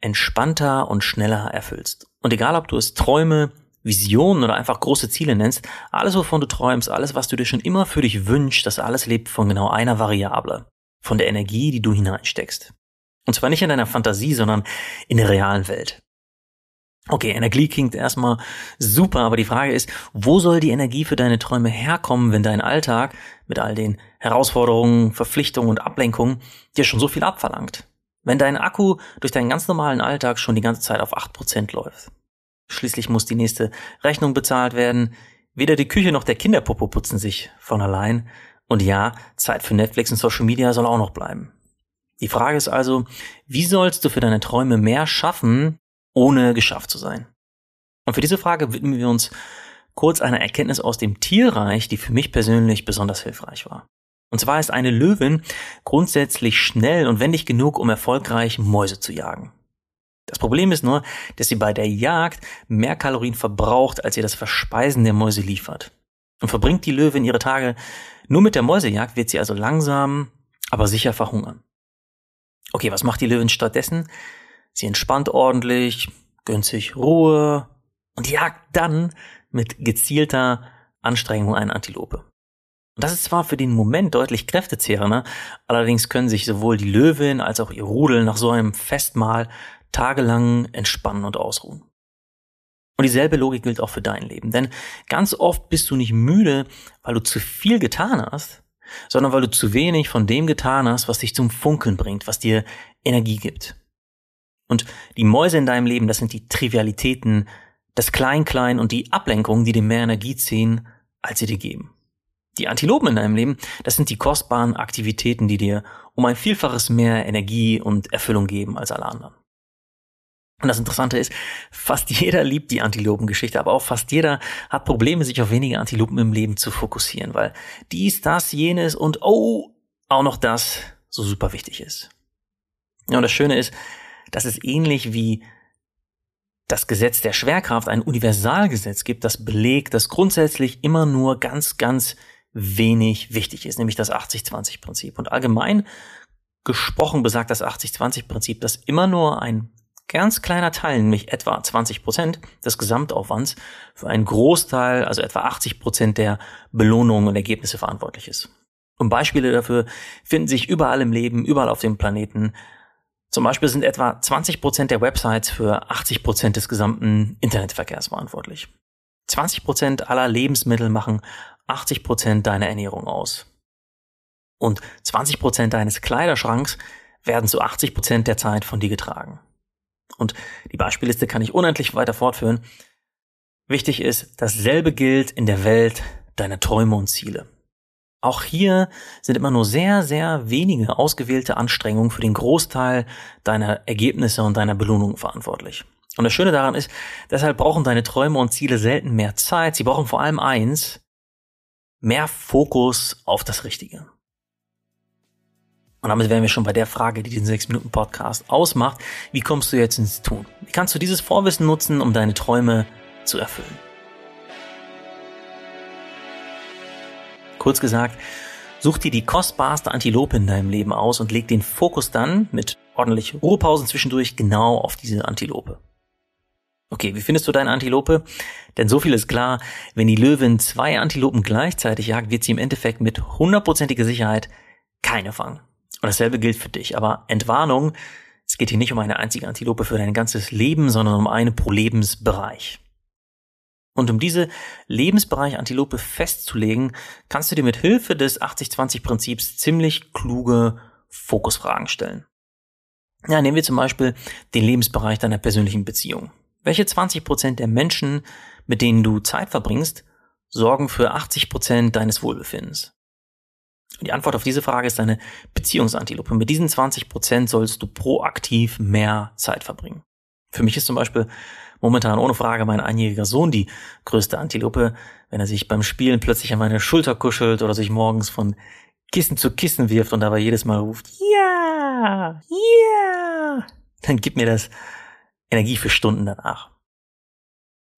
entspannter und schneller erfüllst. Und egal, ob du es Träume, Visionen oder einfach große Ziele nennst, alles, wovon du träumst, alles, was du dir schon immer für dich wünschst, das alles lebt von genau einer Variable, von der Energie, die du hineinsteckst. Und zwar nicht in deiner Fantasie, sondern in der realen Welt. Okay, Energie klingt erstmal super, aber die Frage ist, wo soll die Energie für deine Träume herkommen, wenn dein Alltag mit all den Herausforderungen, Verpflichtungen und Ablenkungen dir schon so viel abverlangt? Wenn dein Akku durch deinen ganz normalen Alltag schon die ganze Zeit auf 8% läuft. Schließlich muss die nächste Rechnung bezahlt werden. Weder die Küche noch der Kinderpopo putzen sich von allein. Und ja, Zeit für Netflix und Social Media soll auch noch bleiben. Die Frage ist also, wie sollst du für deine Träume mehr schaffen, ohne geschafft zu sein? Und für diese Frage widmen wir uns kurz einer Erkenntnis aus dem Tierreich, die für mich persönlich besonders hilfreich war. Und zwar ist eine Löwin grundsätzlich schnell und wendig genug, um erfolgreich Mäuse zu jagen. Das Problem ist nur, dass sie bei der Jagd mehr Kalorien verbraucht, als ihr das Verspeisen der Mäuse liefert. Und verbringt die Löwin ihre Tage nur mit der Mäusejagd, wird sie also langsam, aber sicher verhungern. Okay, was macht die Löwin stattdessen? Sie entspannt ordentlich, gönnt sich Ruhe und jagt dann mit gezielter Anstrengung eine Antilope. Und das ist zwar für den Moment deutlich kräftezehrender, allerdings können sich sowohl die Löwin als auch ihr Rudel nach so einem Festmahl tagelang entspannen und ausruhen. Und dieselbe Logik gilt auch für dein Leben. Denn ganz oft bist du nicht müde, weil du zu viel getan hast, sondern weil du zu wenig von dem getan hast, was dich zum Funkeln bringt, was dir Energie gibt. Und die Mäuse in deinem Leben, das sind die Trivialitäten, das Klein-Klein und die Ablenkungen, die dir mehr Energie ziehen, als sie dir geben. Die Antilopen in deinem Leben, das sind die kostbaren Aktivitäten, die dir um ein Vielfaches mehr Energie und Erfüllung geben als alle anderen. Und das Interessante ist, fast jeder liebt die Antilopengeschichte, aber auch fast jeder hat Probleme, sich auf wenige Antilopen im Leben zu fokussieren, weil dies, das, jenes und oh, auch noch das so super wichtig ist. Ja, und das Schöne ist, dass es ähnlich wie das Gesetz der Schwerkraft ein Universalgesetz gibt, das belegt, dass grundsätzlich immer nur ganz, ganz wenig wichtig ist, nämlich das 80-20-Prinzip. Und allgemein gesprochen besagt das 80-20-Prinzip, dass immer nur ein ganz kleiner Teil, nämlich etwa 20 Prozent des Gesamtaufwands, für einen Großteil, also etwa 80 Prozent der Belohnungen und Ergebnisse verantwortlich ist. Und Beispiele dafür finden sich überall im Leben, überall auf dem Planeten. Zum Beispiel sind etwa 20 Prozent der Websites für 80 Prozent des gesamten Internetverkehrs verantwortlich. 20 Prozent aller Lebensmittel machen 80 Prozent deiner Ernährung aus. Und 20 Prozent deines Kleiderschranks werden zu 80 Prozent der Zeit von dir getragen. Und die Beispielliste kann ich unendlich weiter fortführen. Wichtig ist, dasselbe gilt in der Welt deiner Träume und Ziele. Auch hier sind immer nur sehr, sehr wenige ausgewählte Anstrengungen für den Großteil deiner Ergebnisse und deiner Belohnungen verantwortlich. Und das Schöne daran ist, deshalb brauchen deine Träume und Ziele selten mehr Zeit. Sie brauchen vor allem eins, mehr Fokus auf das Richtige. Und damit wären wir schon bei der Frage, die den 6-Minuten-Podcast ausmacht. Wie kommst du jetzt ins Tun? Wie kannst du dieses Vorwissen nutzen, um deine Träume zu erfüllen? Kurz gesagt, such dir die kostbarste Antilope in deinem Leben aus und leg den Fokus dann mit ordentlich Ruhepausen zwischendurch genau auf diese Antilope. Okay, wie findest du deine Antilope? Denn so viel ist klar, wenn die Löwin zwei Antilopen gleichzeitig jagt, wird sie im Endeffekt mit hundertprozentiger Sicherheit keine fangen. Und dasselbe gilt für dich. Aber Entwarnung, es geht hier nicht um eine einzige Antilope für dein ganzes Leben, sondern um eine pro Lebensbereich. Und um diese Lebensbereich Antilope festzulegen, kannst du dir mit Hilfe des 80-20-Prinzips ziemlich kluge Fokusfragen stellen. Ja, nehmen wir zum Beispiel den Lebensbereich deiner persönlichen Beziehung. Welche 20 Prozent der Menschen, mit denen du Zeit verbringst, sorgen für 80 Prozent deines Wohlbefindens? Die Antwort auf diese Frage ist eine Beziehungsantilope. Mit diesen 20 Prozent sollst du proaktiv mehr Zeit verbringen. Für mich ist zum Beispiel momentan ohne Frage mein einjähriger Sohn die größte Antilope, wenn er sich beim Spielen plötzlich an meine Schulter kuschelt oder sich morgens von Kissen zu Kissen wirft und dabei jedes Mal ruft, ja, ja, dann gibt mir das Energie für Stunden danach.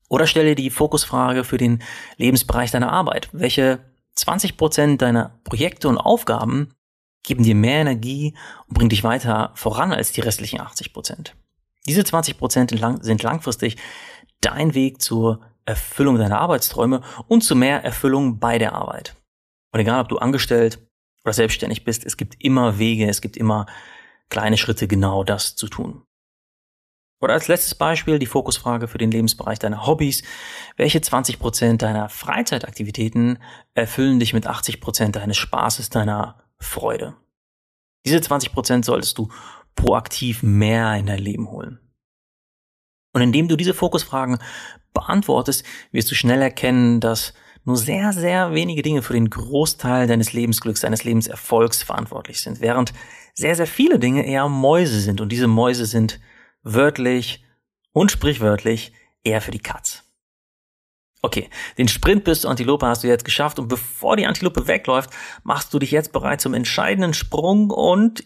Oder stelle die Fokusfrage für den Lebensbereich deiner Arbeit. Welche 20 Prozent deiner Projekte und Aufgaben geben dir mehr Energie und bringen dich weiter voran als die restlichen 80 Prozent? Diese 20 Prozent sind langfristig dein Weg zur Erfüllung deiner Arbeitsträume und zu mehr Erfüllung bei der Arbeit. Und egal, ob du angestellt oder selbstständig bist, es gibt immer Wege, es gibt immer kleine Schritte, genau das zu tun. Oder als letztes Beispiel die Fokusfrage für den Lebensbereich deiner Hobbys. Welche 20% deiner Freizeitaktivitäten erfüllen dich mit 80% deines Spaßes, deiner Freude? Diese 20% solltest du proaktiv mehr in dein Leben holen. Und indem du diese Fokusfragen beantwortest, wirst du schnell erkennen, dass nur sehr, sehr wenige Dinge für den Großteil deines Lebensglücks, deines Lebenserfolgs verantwortlich sind, während sehr, sehr viele Dinge eher Mäuse sind. Und diese Mäuse sind wörtlich und sprichwörtlich eher für die Katz. Okay, den Sprint bis zur Antilope hast du jetzt geschafft und bevor die Antilope wegläuft, machst du dich jetzt bereit zum entscheidenden Sprung und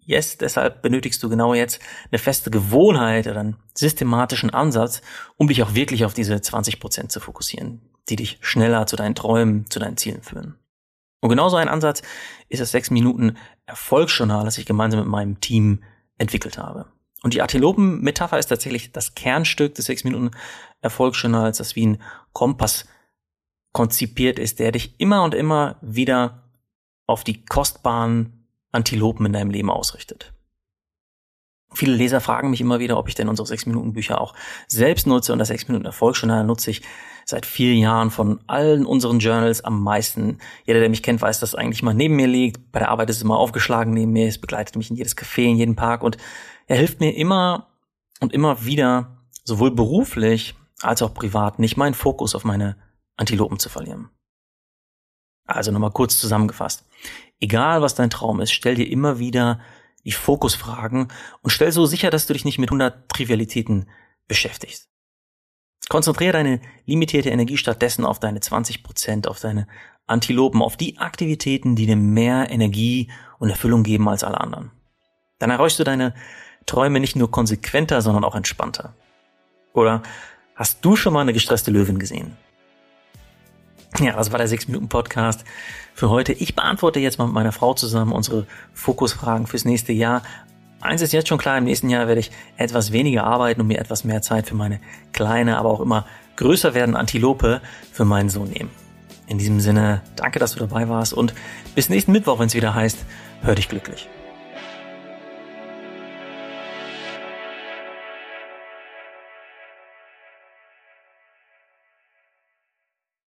yes, deshalb benötigst du genau jetzt eine feste Gewohnheit oder einen systematischen Ansatz, um dich auch wirklich auf diese 20 Prozent zu fokussieren, die dich schneller zu deinen Träumen, zu deinen Zielen führen. Und genauso ein Ansatz ist das 6 Minuten Erfolgsjournal, das ich gemeinsam mit meinem Team entwickelt habe. Und die Antilopen-Metapher ist tatsächlich das Kernstück des 6-Minuten-Erfolgsjournals, das wie ein Kompass konzipiert ist, der dich immer und immer wieder auf die kostbaren Antilopen in deinem Leben ausrichtet. Viele Leser fragen mich immer wieder, ob ich denn unsere 6-Minuten-Bücher auch selbst nutze und das 6-Minuten-Erfolgsjournal nutze ich seit vier Jahren von allen unseren Journals am meisten. Jeder, der mich kennt, weiß, dass es eigentlich mal neben mir liegt. Bei der Arbeit ist es immer aufgeschlagen neben mir. Es begleitet mich in jedes Café, in jeden Park und er hilft mir immer und immer wieder, sowohl beruflich als auch privat, nicht meinen Fokus auf meine Antilopen zu verlieren. Also nochmal kurz zusammengefasst. Egal was dein Traum ist, stell dir immer wieder die Fokusfragen und stell so sicher, dass du dich nicht mit 100 Trivialitäten beschäftigst. Konzentriere deine limitierte Energie stattdessen auf deine 20 Prozent, auf deine Antilopen, auf die Aktivitäten, die dir mehr Energie und Erfüllung geben als alle anderen. Dann erreichst du deine Träume nicht nur konsequenter, sondern auch entspannter. Oder hast du schon mal eine gestresste Löwin gesehen? Ja, das war der 6-Minuten-Podcast für heute. Ich beantworte jetzt mal mit meiner Frau zusammen unsere Fokusfragen fürs nächste Jahr. Eins ist jetzt schon klar, im nächsten Jahr werde ich etwas weniger arbeiten und mir etwas mehr Zeit für meine kleine, aber auch immer größer werden Antilope für meinen Sohn nehmen. In diesem Sinne, danke, dass du dabei warst und bis nächsten Mittwoch, wenn es wieder heißt, hör dich glücklich.